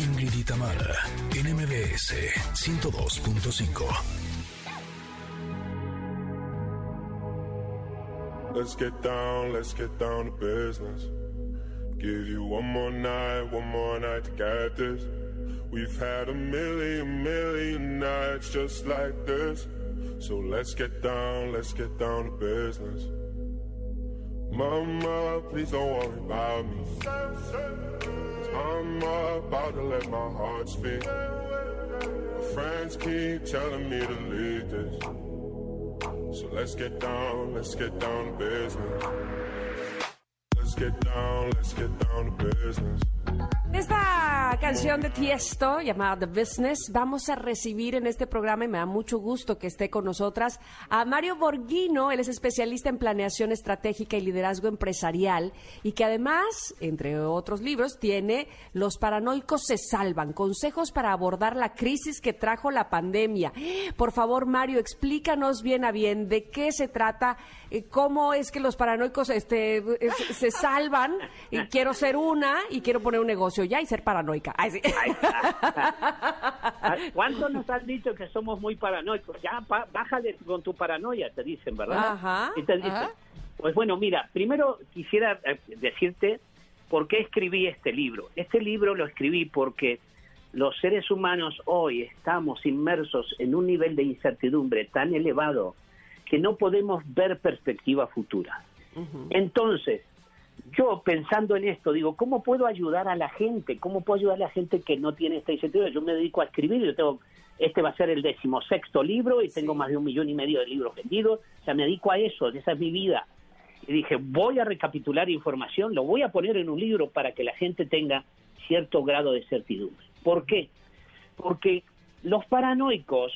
Ingrid y Tamara, NMBS 102.5. Let's get down, let's get down to business. Give you one more night, one more night to get this. We've had a million, million nights just like this. So let's get down, let's get down to business. Mama, please don't worry about me. I'm about to let my heart speak. My friends keep telling me to leave this. So let's get down, let's get down to business. Let's get down, let's get down to business. Esta canción de Tiesto llamada The Business vamos a recibir en este programa y me da mucho gusto que esté con nosotras a Mario Borghino, él es especialista en planeación estratégica y liderazgo empresarial y que además, entre otros libros, tiene Los paranoicos se salvan, consejos para abordar la crisis que trajo la pandemia. Por favor, Mario, explícanos bien a bien de qué se trata, eh, cómo es que los paranoicos este, se salvan, y quiero ser una y quiero poner un negocio ya y ser paranoica. Ay, sí. ¿Cuánto nos han dicho que somos muy paranoicos? Ya, pa- bájale con tu paranoia, te dicen, ¿verdad? Ajá, Y te dicen, ajá. Pues bueno, mira, primero quisiera eh, decirte por qué escribí este libro. Este libro lo escribí porque los seres humanos hoy estamos inmersos en un nivel de incertidumbre tan elevado que no podemos ver perspectiva futura. Entonces, yo pensando en esto, digo, ¿cómo puedo ayudar a la gente? ¿Cómo puedo ayudar a la gente que no tiene esta incertidumbre? Yo me dedico a escribir, yo tengo, este va a ser el decimosexto libro y tengo más de un millón y medio de libros vendidos, o sea, me dedico a eso, esa es mi vida. Y dije, voy a recapitular información, lo voy a poner en un libro para que la gente tenga cierto grado de certidumbre. ¿Por qué? Porque los paranoicos,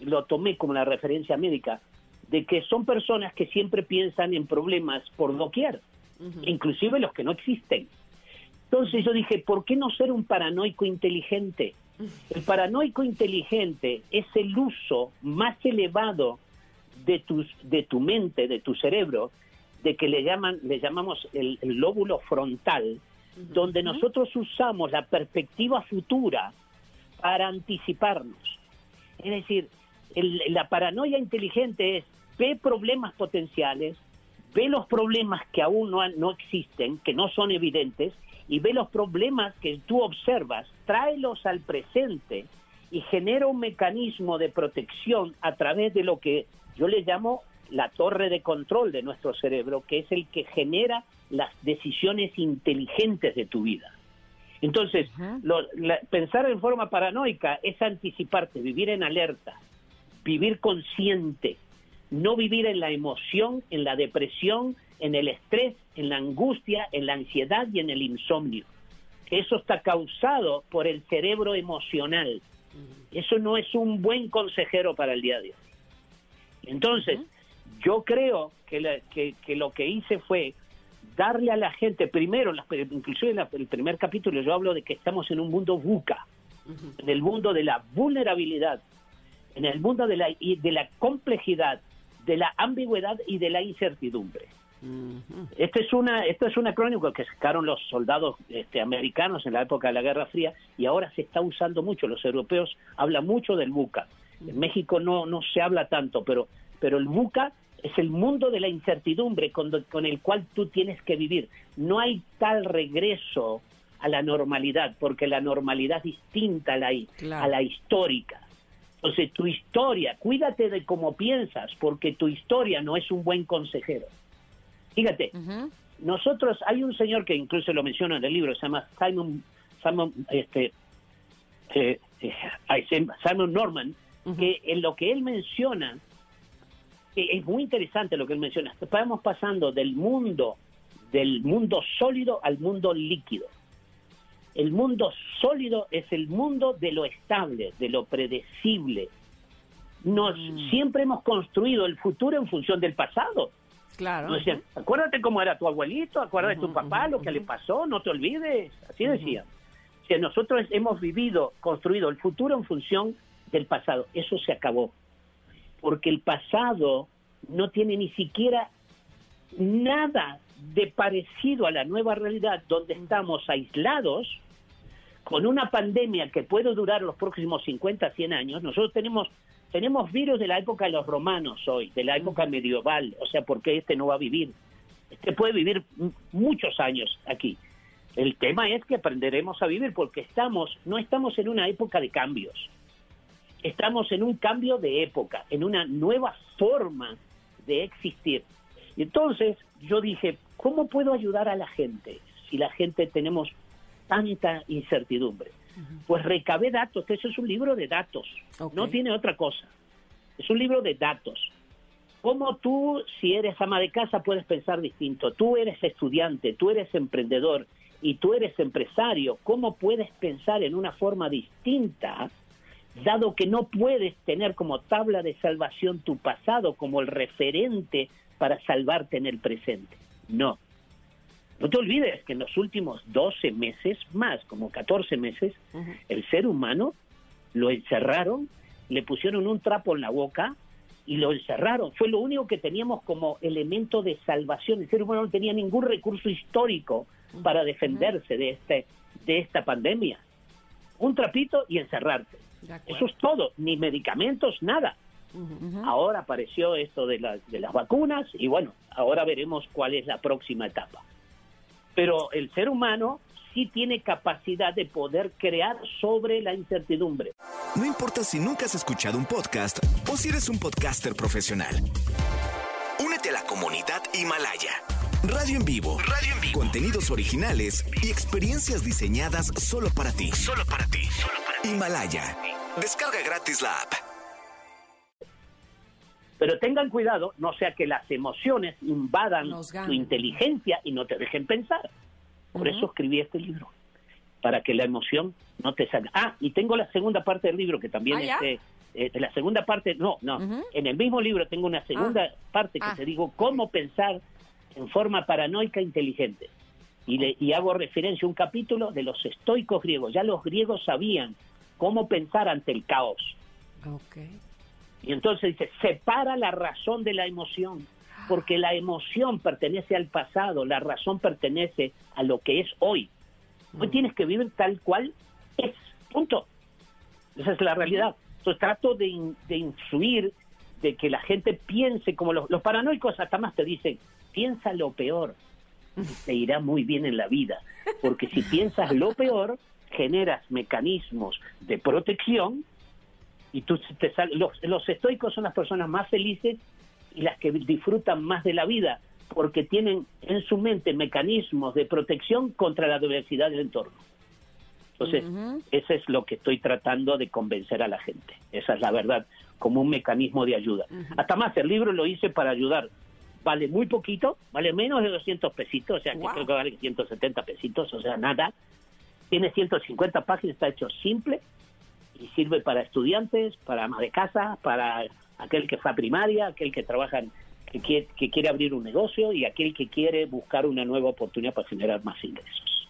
lo tomé como la referencia médica, de que son personas que siempre piensan en problemas por doquier, inclusive los que no existen. Entonces yo dije, ¿por qué no ser un paranoico inteligente? El paranoico inteligente es el uso más elevado de, tus, de tu mente, de tu cerebro, de que le, llaman, le llamamos el, el lóbulo frontal, donde nosotros usamos la perspectiva futura para anticiparnos. Es decir, el- la paranoia inteligente es ve problemas potenciales, ve los problemas que aún no, no existen, que no son evidentes, y ve los problemas que tú observas, tráelos al presente y genera un mecanismo de protección a través de lo que yo le llamo la torre de control de nuestro cerebro, que es el que genera las decisiones inteligentes de tu vida. Entonces, lo- la- pensar en forma paranoica es anticiparte, vivir en alerta, vivir consciente, no vivir en la emoción, en la depresión, en el estrés, en la angustia, en la ansiedad y en el insomnio. Eso está causado por el cerebro emocional. Eso no es un buen consejero para el día de hoy. Entonces, yo creo que, la- que- que lo que hice fue darle a la gente, primero, las- inclusive en la- el primer capítulo yo hablo de que estamos en un mundo buca, en el mundo de la vulnerabilidad, en el mundo de la, de la complejidad, de la ambigüedad y de la incertidumbre. Esta es una, esto es una crónica que sacaron los soldados este, americanos en la época de la Guerra Fría y ahora se está usando mucho. Los europeos hablan mucho del buca. En México no, no se habla tanto, pero, pero el buca es el mundo de la incertidumbre con, con el cual tú tienes que vivir. No hay tal regreso a la normalidad, porque la normalidad distinta a la, Claro. a la histórica. Entonces, tu historia, cuídate de cómo piensas, porque tu historia no es un buen consejero. Fíjate, nosotros, hay un señor que incluso lo menciona en el libro, se llama Simon, Simon, este, eh, eh, Simon Norman, que en lo que él menciona, que es muy interesante lo que él menciona, estamos pasando del mundo, del mundo sólido al mundo líquido. El mundo sólido es el mundo de lo estable, de lo predecible. Nos siempre hemos construido el futuro en función del pasado. Claro. Nos decían, acuérdate cómo era tu abuelito, acuérdate de tu papá, lo que le pasó, no te olvides. Así decían. O sea, nosotros hemos vivido, construido el futuro en función del pasado. Eso se acabó. Porque el pasado no tiene ni siquiera nada de parecido a la nueva realidad donde estamos aislados con una pandemia que puede durar los próximos 50, 100 años, nosotros tenemos tenemos virus de la época de los romanos hoy, de la época medieval, o sea, ¿por qué este no va a vivir? Este puede vivir muchos años aquí. El tema es que aprenderemos a vivir porque estamos, no estamos en una época de cambios. Estamos en un cambio de época, en una nueva forma de existir. Y entonces yo dije, ¿cómo puedo ayudar a la gente si la gente tenemos tanta incertidumbre? Pues recabé datos, eso es un libro de datos, no tiene otra cosa. Es un libro de datos. ¿Cómo tú, si eres ama de casa, puedes pensar distinto? Tú eres estudiante, tú eres emprendedor y tú eres empresario. ¿Cómo puedes pensar en una forma distinta, dado que no puedes tener como tabla de salvación tu pasado como el referente para salvarte en el presente? No. No te olvides que en los últimos 12 meses, más como 14 meses, el ser humano lo encerraron, le pusieron un trapo en la boca y lo encerraron. Fue lo único que teníamos como elemento de salvación. El ser humano no tenía ningún recurso histórico para defenderse de, este, de esta pandemia. Un trapito y encerrarte. Eso es todo, ni medicamentos, nada. Ahora apareció esto de, de las vacunas y bueno, ahora veremos cuál es la próxima etapa. Pero el ser humano sí tiene capacidad de poder crear sobre la incertidumbre. No importa si nunca has escuchado un podcast o si eres un podcaster profesional. Únete a la comunidad Himalaya. Radio en vivo. Radio en vivo. Contenidos originales y experiencias diseñadas solo para ti. Solo para ti. Solo para ti. Himalaya. Descarga gratis la app. Pero tengan cuidado, no sea que las emociones invadan tu inteligencia y no te dejen pensar. Por eso escribí este libro, para que la emoción no te salga. Ah, y tengo la segunda parte del libro que también es eh, la segunda parte, no, no, en el mismo libro tengo una segunda ah. parte que ah. te digo cómo pensar en forma paranoica inteligente. Y, le, y hago referencia a un capítulo de los estoicos griegos. Ya los griegos sabían cómo pensar ante el caos. Y entonces dice, separa la razón de la emoción porque la emoción pertenece al pasado, la razón pertenece a lo que es hoy. Hoy mm. tienes que vivir tal cual es, punto. Esa es la realidad. Entonces trato de, de influir, de que la gente piense como los, los paranoicos hasta más te dicen, piensa lo peor, te irá muy bien en la vida, porque si piensas lo peor, generas mecanismos de protección y tú te los, los estoicos son las personas más felices y las que disfrutan más de la vida porque tienen en su mente mecanismos de protección contra la diversidad del entorno. Entonces, eso es lo que estoy tratando de convencer a la gente. Esa es la verdad, como un mecanismo de ayuda. Hasta más, el libro lo hice para ayudar. Vale muy poquito, vale menos de 200 pesitos, o sea, que creo que vale 170 pesitos, o sea, nada. Tiene 150 páginas, está hecho simple y sirve para estudiantes, para amas de casa, para aquel que fue a primaria, aquel que trabaja, que quiere, que quiere abrir un negocio y aquel que quiere buscar una nueva oportunidad para generar más ingresos.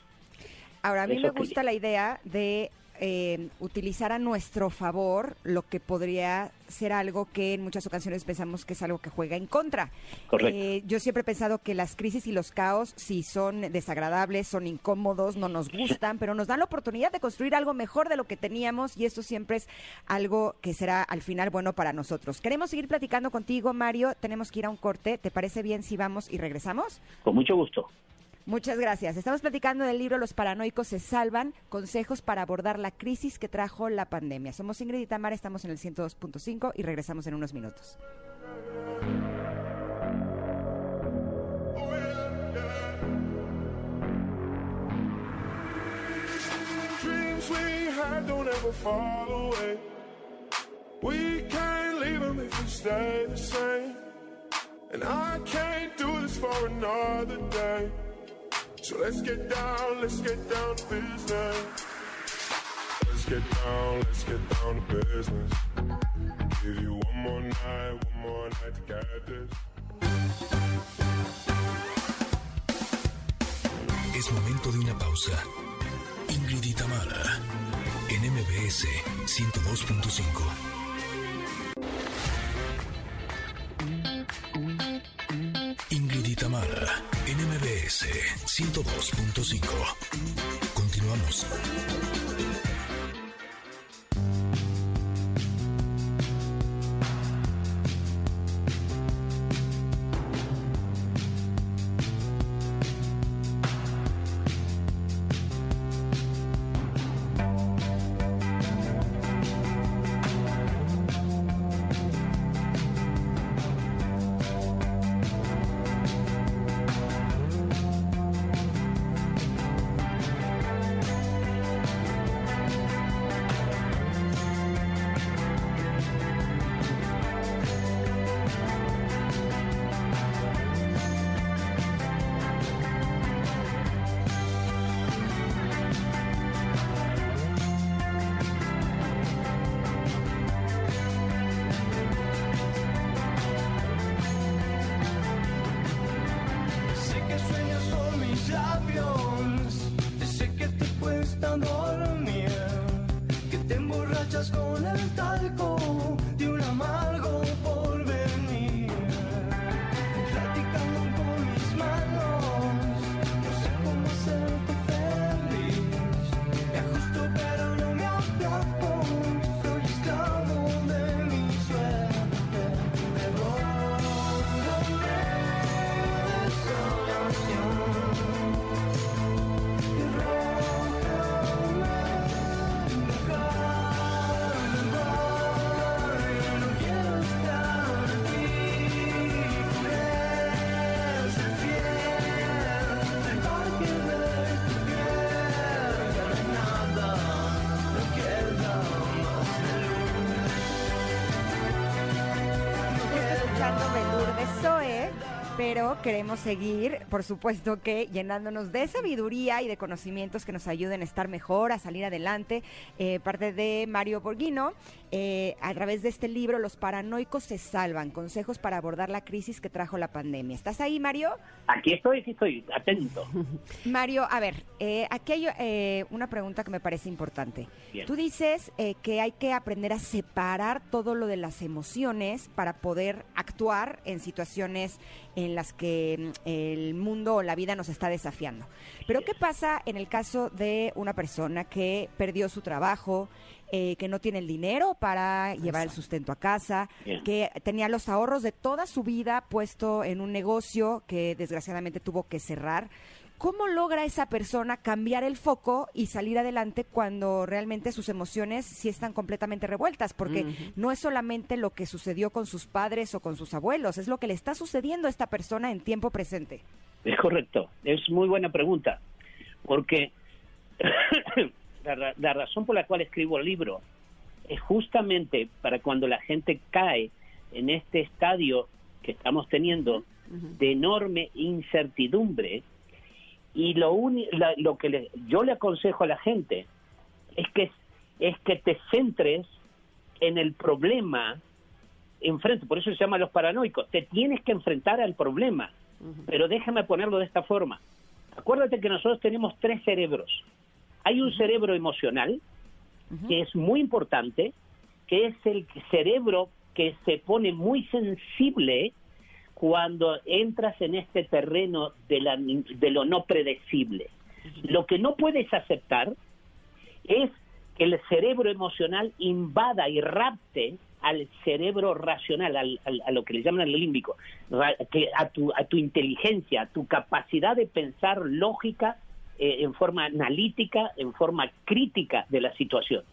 Ahora, a mí me gusta la idea de eh, utilizar a nuestro favor lo que podría ser algo que en muchas ocasiones pensamos que es algo que juega en contra. Eh, yo siempre he pensado que las crisis y los caos, si son desagradables, son incómodos, no nos gustan, pero nos dan la oportunidad de construir algo mejor de lo que teníamos y esto siempre es algo que será al final bueno para nosotros. Queremos seguir platicando contigo, Mario. Tenemos que ir a un corte. ¿Te parece bien si vamos y regresamos? Con mucho gusto. Muchas gracias. Estamos platicando del libro Los paranoicos se salvan, consejos para abordar la crisis que trajo la pandemia. Somos Ingrid y Tamara, estamos en el 102.5 y regresamos en unos minutos. So let's get down, let's get down to business. Let's get down, let's get down to business. Give you one more night, one more night to get this. Es momento de una pausa. Ingrid y Tamara, en MBS 102.5. 102.5. Continuamos. Pero queremos seguir, por supuesto que llenándonos de sabiduría y de conocimientos que nos ayuden a estar mejor, a salir adelante. Eh, parte de Mario Borghino, eh, a través de este libro, Los paranoicos se salvan, consejos para abordar la crisis que trajo la pandemia. ¿Estás ahí, Mario? Aquí estoy, aquí estoy, atento. Mario, a ver, eh, aquí hay una pregunta que me parece importante. Tú dices que hay que aprender a separar todo lo de las emociones para poder actuar en situaciones en las que mm, el mundo o la vida nos está desafiando. Pero ¿qué pasa en el caso de una persona que perdió su trabajo, eh, que no tiene el dinero para llevar el sustento a casa, que tenía los ahorros de toda su vida puesto en un negocio que desgraciadamente tuvo que cerrar? ¿Cómo logra esa persona cambiar el foco y salir adelante cuando realmente sus emociones sí están completamente revueltas? Porque no es solamente lo que sucedió con sus padres o con sus abuelos, es lo que le está sucediendo a esta persona en tiempo presente. Es correcto, es muy buena pregunta, porque la, la razón por la cual escribo el libro es justamente para cuando la gente cae en este estadio que estamos teniendo de enorme incertidumbre, y lo, lo que yo le aconsejo a la gente es que, es que te centres en el problema enfrente, por eso se llama los paranoicos, te tienes que enfrentar al problema, pero déjame ponerlo de esta forma. Acuérdate que nosotros tenemos tres cerebros. Hay un cerebro emocional, que es muy importante, que es el cerebro que se pone muy sensible cuando entras en este terreno de, la, de lo no predecible. Lo que no puedes aceptar es que el cerebro emocional invada y rapte al cerebro racional, al, a lo que le llaman el límbico, que a, tu, a tu inteligencia, a tu capacidad de pensar lógica eh, en forma analítica, en forma crítica de la situación.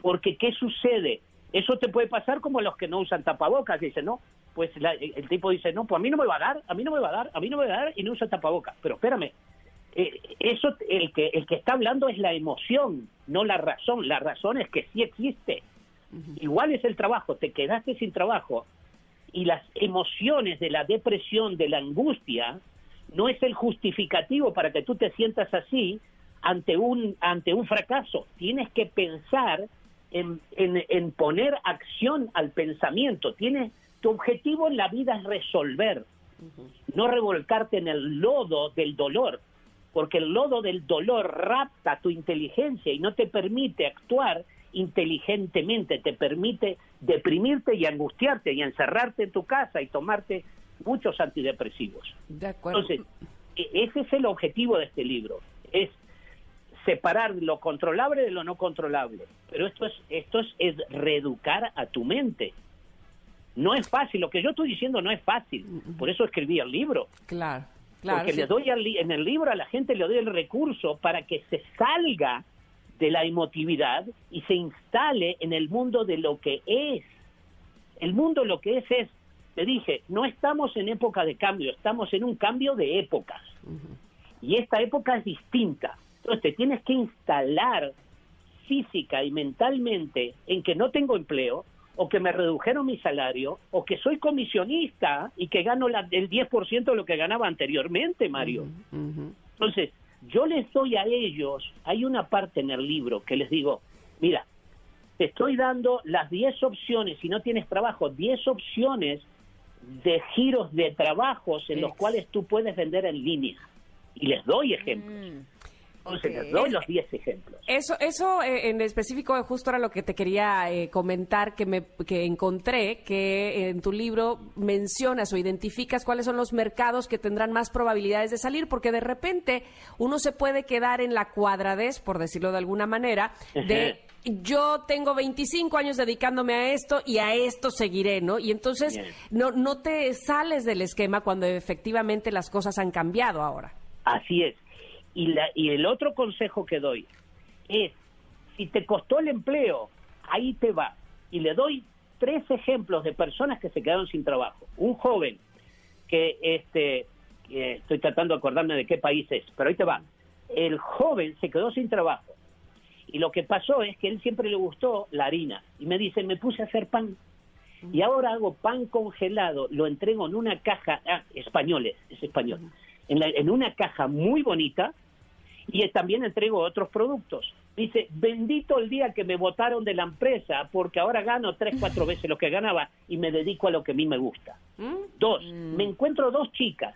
Porque, ¿qué sucede? Eso te puede pasar como los que no usan tapabocas, dicen, no, pues el tipo dice, no, pues a mí no me va a dar, a mí no me va a dar, a mí no me va a dar y no usa tapabocas. Pero espérame, eh, eso el que, el que está hablando es la emoción, no la razón. La razón es que sí existe. Igual es el trabajo, te quedaste sin trabajo y las emociones de la depresión, de la angustia, no es el justificativo para que tú te sientas así ante un, ante un fracaso. Tienes que pensar en, en, en poner acción al pensamiento. Tienes tu objetivo en la vida es resolver, no revolcarte en el lodo del dolor, porque el lodo del dolor rapta tu inteligencia y no te permite actuar inteligentemente, te permite deprimirte y angustiarte y encerrarte en tu casa y tomarte muchos antidepresivos. Entonces, e, ese es el objetivo de este libro, es separar lo controlable de lo no controlable. Pero esto es, esto es, es reeducar a tu mente. No es fácil, lo que yo estoy diciendo no es fácil, por eso escribí el libro. Claro, claro. Porque le doy en el libro a la gente le doy el recurso para que se salga de la emotividad y se instale en el mundo de lo que es. El mundo lo que es es, te dije, no estamos en época de cambio, estamos en un cambio de épocas. Y esta época es distinta. Entonces te tienes que instalar física y mentalmente en que no tengo empleo, o que me redujeron mi salario, o que soy comisionista y que gano la, el 10% de lo que ganaba anteriormente, Mario. Entonces, yo les doy a ellos, hay una parte en el libro que les digo, mira, te estoy dando las 10 opciones, si no tienes trabajo, 10 opciones de giros de trabajos en los cuales tú puedes vender en línea. Y les doy ejemplos. Mm. Entonces, doy los 10 ejemplos. Eso, eso eh, en específico, justo era lo que te quería eh, comentar, que, me, que encontré, que en tu libro mencionas o identificas cuáles son los mercados que tendrán más probabilidades de salir, porque de repente uno se puede quedar en la cuadradez, por decirlo de alguna manera, de yo tengo 25 años dedicándome a esto y a esto seguiré, ¿no? Y entonces no, no te sales del esquema cuando efectivamente las cosas han cambiado ahora. Así es. Y, la, y el otro consejo que doy es, si te costó el empleo, ahí te va. Y le doy tres ejemplos de personas que se quedaron sin trabajo. Un joven que, este, estoy tratando de acordarme de qué país es, pero ahí te va. El joven se quedó sin trabajo. Y lo que pasó es que él siempre le gustó la harina. Y me dice, me puse a hacer pan. Y ahora hago pan congelado, lo entrego en una caja, ah, españoles, es español, en, en una caja muy bonita y también entrego otros productos. Dice, bendito el día que me votaron de la empresa porque ahora gano tres, cuatro veces lo que ganaba y me dedico a lo que a mí me gusta. ¿Mm? Dos, me encuentro dos chicas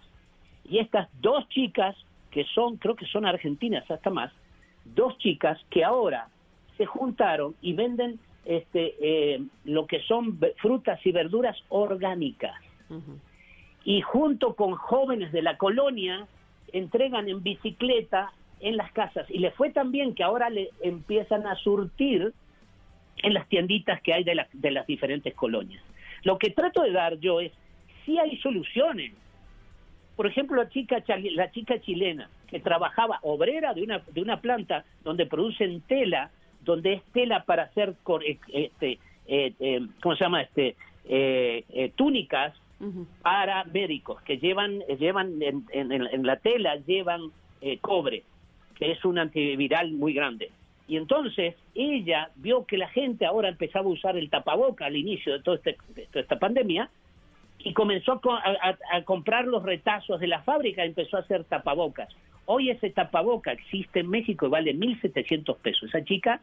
y estas dos chicas que son, creo que son argentinas hasta más, dos chicas que ahora se juntaron y venden este, eh, lo que son frutas y verduras orgánicas. Y junto con jóvenes de la colonia entregan en bicicleta en las casas. Y le fue tan bien que ahora le empiezan a surtir en las tienditas que hay de, de las diferentes colonias. Lo que trato de dar yo es, si hay soluciones. Por ejemplo, la chica, la chica chilena que trabajaba obrera de una, de una planta donde producen tela, donde es tela para hacer, eh, este, eh, eh, ¿cómo se llama? Este, túnicas para médicos que llevan, llevan en, en la tela, llevan cobre que es un antiviral muy grande. Y entonces ella vio que la gente ahora empezaba a usar el tapaboca al inicio de, todo este, toda esta pandemia y comenzó a, comprar los retazos de la fábrica y empezó a hacer tapabocas. Hoy ese tapaboca existe en México y vale 1.700 pesos. Esa chica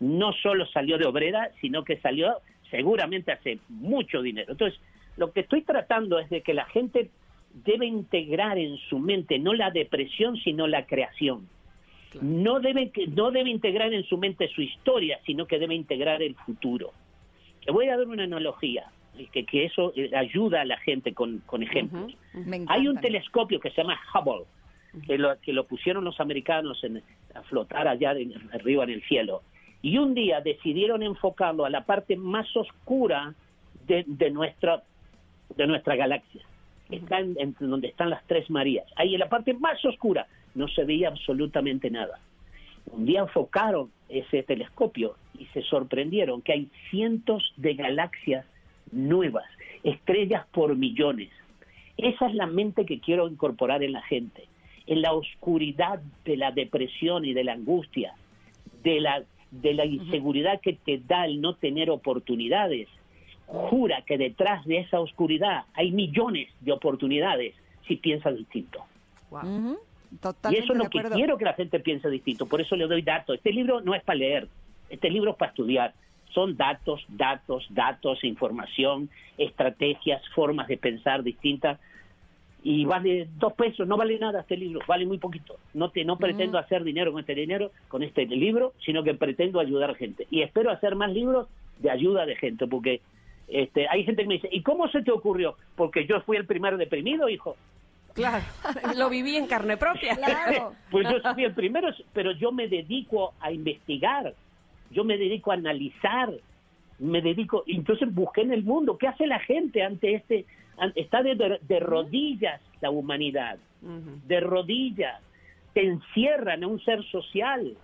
no solo salió de obrera, sino que salió seguramente hace mucho dinero. Entonces, lo que estoy tratando es de que la gente debe integrar en su mente no la depresión, sino la creación. No, debe, no debe integrar en su mente su historia, sino que debe integrar el futuro. Te voy a dar una analogía, que, que eso eh, ayuda a la gente con, con ejemplos. Hay un telescopio que se llama Hubble, que lo, que lo pusieron los americanos en, a flotar allá arriba en el cielo. Y un día decidieron enfocarlo a la parte más oscura de, de nuestra, de nuestra galaxia. Está en, donde están las tres Marías. Ahí en la parte más oscura no se veía absolutamente nada. Un día enfocaron ese telescopio y se sorprendieron que hay cientos de galaxias nuevas, estrellas por millones. Esa es la mente que quiero incorporar en la gente. En la oscuridad de la depresión y de la angustia, de la, de la inseguridad que te da el no tener oportunidades, jura que detrás de esa oscuridad hay millones de oportunidades si piensas distinto y eso es lo que quiero que la gente piense distinto, por eso le doy datos. Este libro no es para leer, este libro es para estudiar. Son datos, datos, datos, información, estrategias, formas de pensar distintas. Y vale dos pesos, no vale nada este libro, vale muy poquito. No, te, no pretendo hacer dinero con este dinero, con este libro, sino que pretendo ayudar a gente. Y espero hacer más libros de ayuda de gente, porque este, hay gente que me dice, ¿y cómo se te ocurrió? Porque yo fui el primero deprimido, hijo. Claro, lo viví en carne propia. Claro. Pues yo soy el primero, pero yo me dedico a investigar, yo me dedico a analizar, me dedico, entonces busqué en el mundo, ¿qué hace la gente ante este, está de, rodillas la humanidad, de rodillas, te encierran a un ser social.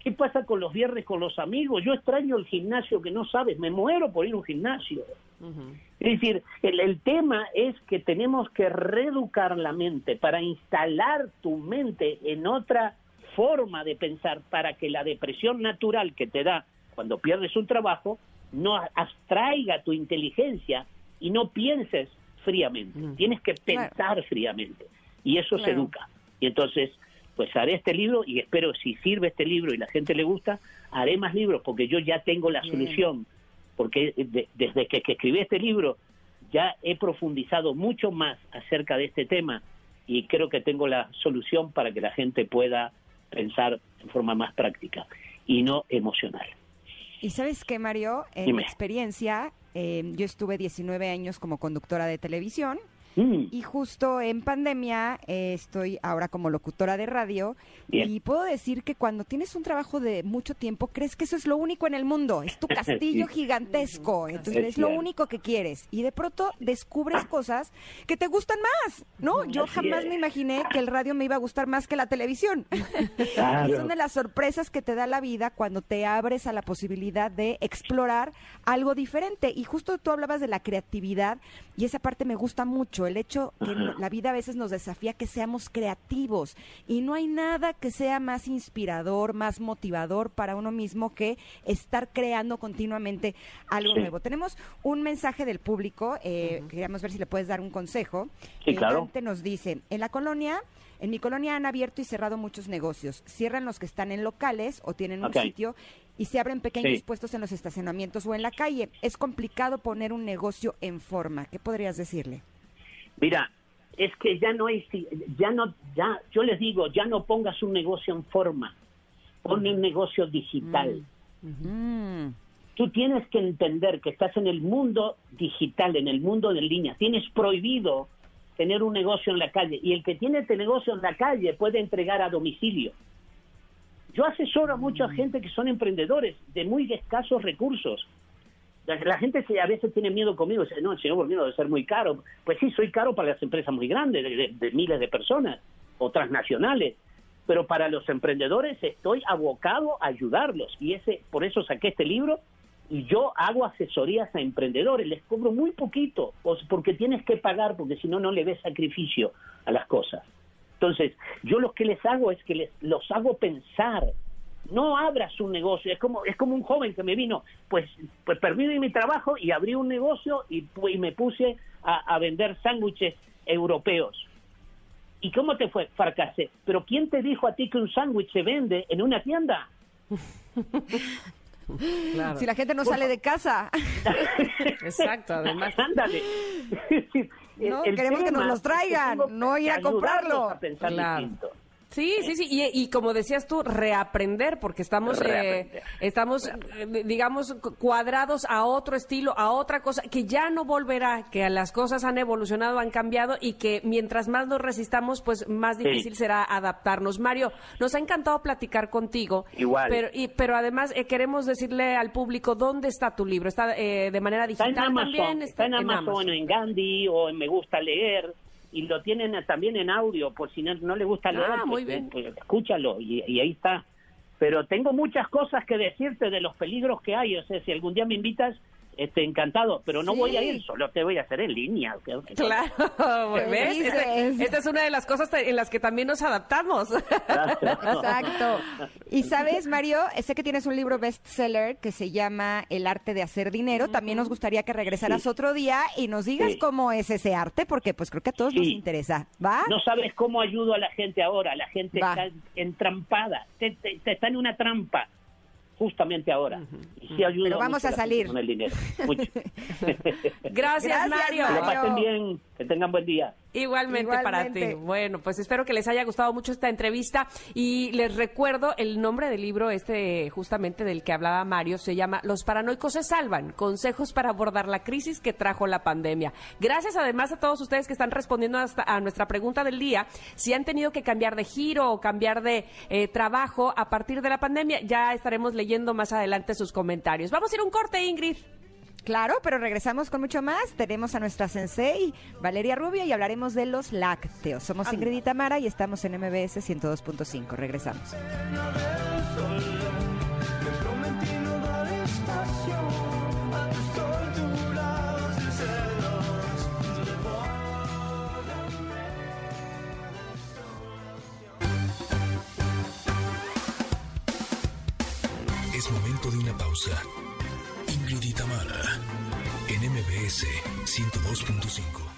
¿Qué pasa con los viernes con los amigos? Yo extraño el gimnasio que no sabes, me muero por ir a un gimnasio. Es decir, el, tema es que tenemos que reeducar la mente para instalar tu mente en otra forma de pensar para que la depresión natural que te da cuando pierdes un trabajo no abstraiga tu inteligencia y no pienses fríamente. Tienes que pensar fríamente. Y eso se educa. Y entonces, pues haré este libro y espero si sirve este libro y la gente le gusta, haré más libros porque yo ya tengo la solución porque desde que, escribí este libro ya he profundizado mucho más acerca de este tema y creo que tengo la solución para que la gente pueda pensar en forma más práctica y no emocional. Y sabes qué, Mario, en mi experiencia, eh, yo estuve 19 años como conductora de televisión Mm. Y justo en pandemia eh, estoy ahora como locutora de radio y puedo decir que cuando tienes un trabajo de mucho tiempo, crees que eso es lo único en el mundo, es tu castillo gigantesco, entonces es, lo único que quieres y de pronto descubres cosas que te gustan más, ¿no? Yo jamás me imaginé que el radio me iba a gustar más que la televisión. son de las sorpresas que te da la vida cuando te abres a la posibilidad de explorar algo diferente. Y justo tú hablabas de la creatividad y esa parte me gusta mucho mucho, el hecho que la vida a veces nos desafía que seamos creativos y no hay nada que sea más inspirador, más motivador para uno mismo que estar creando continuamente algo nuevo. Tenemos un mensaje del público, eh, queríamos ver si le puedes dar un consejo. Sí, claro. nos dice, en la colonia en mi colonia han abierto y cerrado muchos negocios. Cierran los que están en locales o tienen un sitio y se abren pequeños puestos en los estacionamientos o en la calle. Es complicado poner un negocio en forma. ¿Qué podrías decirle? Mira, es que ya no hay, ya no, ya, yo les digo, ya no pongas un negocio en forma, pon un negocio digital. Mm. Tú tienes que entender que estás en el mundo digital, en el mundo de línea. Tienes prohibido tener un negocio en la calle y el que tiene este negocio en la calle puede entregar a domicilio. Yo asesoro a mucha mm. gente que son emprendedores de muy escasos recursos. La, gente a veces tiene miedo conmigo, dice, no, el señor Borghino debe ser muy caro. Pues sí, soy caro para las empresas muy grandes, de, miles de personas o transnacionales, pero para los emprendedores estoy abocado a ayudarlos y ese por eso saqué este libro y yo hago asesorías a emprendedores, les cobro muy poquito, porque tienes que pagar, porque si no, no le ves sacrificio a las cosas. Entonces, yo lo que les hago es que les, los hago pensar. No abras un negocio, es como, es como un joven que me vino, pues, pues perdí mi trabajo y abrí un negocio y, y me puse a, a vender sándwiches europeos. ¿Y cómo te fue? Fracasé. Pero ¿quién te dijo a ti que un sándwich se vende en una tienda? Si la gente no sale de casa. Exacto, además. Ándale. no, queremos que nos los traigan, no ir a comprarlo. claro. Sí, sí, sí, y, como decías tú, reaprender, porque estamos, eh, estamos, eh, digamos, cuadrados a otro estilo, a otra cosa, que ya no volverá, que las cosas han evolucionado, han cambiado y que mientras más nos resistamos, pues más difícil será adaptarnos. Mario, nos ha encantado platicar contigo. Igual. Pero, y, pero además eh, queremos decirle al público dónde está tu libro. ¿Está de manera digital está en Amazon, también? Está, en, Amazon, en Gandhi o en Me Gusta Leer y lo tienen también en audio, por si no, no le gusta leer, ah, muy pues, bien. Pues, escúchalo y, y, ahí está. Pero tengo muchas cosas que decirte de los peligros que hay, o sea, si algún día me invitas, este, encantado, pero no voy a ir, solo te voy a hacer en línea. Claro, ¿ves? Esta, es una de las cosas en las que también nos adaptamos. Exacto. Y sabes, Mario, sé que tienes un libro bestseller que se llama El arte de hacer dinero. También nos gustaría que regresaras otro día y nos digas cómo es ese arte, porque pues creo que a todos nos interesa. ¿Va? No sabes cómo ayudo a la gente ahora. La gente está entrampada, está en una trampa justamente ahora. Y sí ayuda Pero vamos a salir. Con el dinero. Gracias, Mario. Que lo pasen bien, que tengan buen día. Igualmente, para ti. Bueno, pues espero que les haya gustado mucho esta entrevista y les recuerdo el nombre del libro este justamente del que hablaba Mario se llama Los paranoicos se salvan, consejos para abordar la crisis que trajo la pandemia. Gracias además a todos ustedes que están respondiendo hasta a nuestra pregunta del día, si han tenido que cambiar de giro o cambiar de eh, trabajo a partir de la pandemia, ya estaremos leyendo más adelante sus comentarios. Vamos a ir un corte, Ingrid. Claro, pero regresamos con mucho más. Tenemos a nuestra sensei, Valeria Rubio, y hablaremos de los lácteos. Somos Ingrid y Tamara y estamos en MBS 102.5. Regresamos. Es momento de una pausa. En MBS 102.5.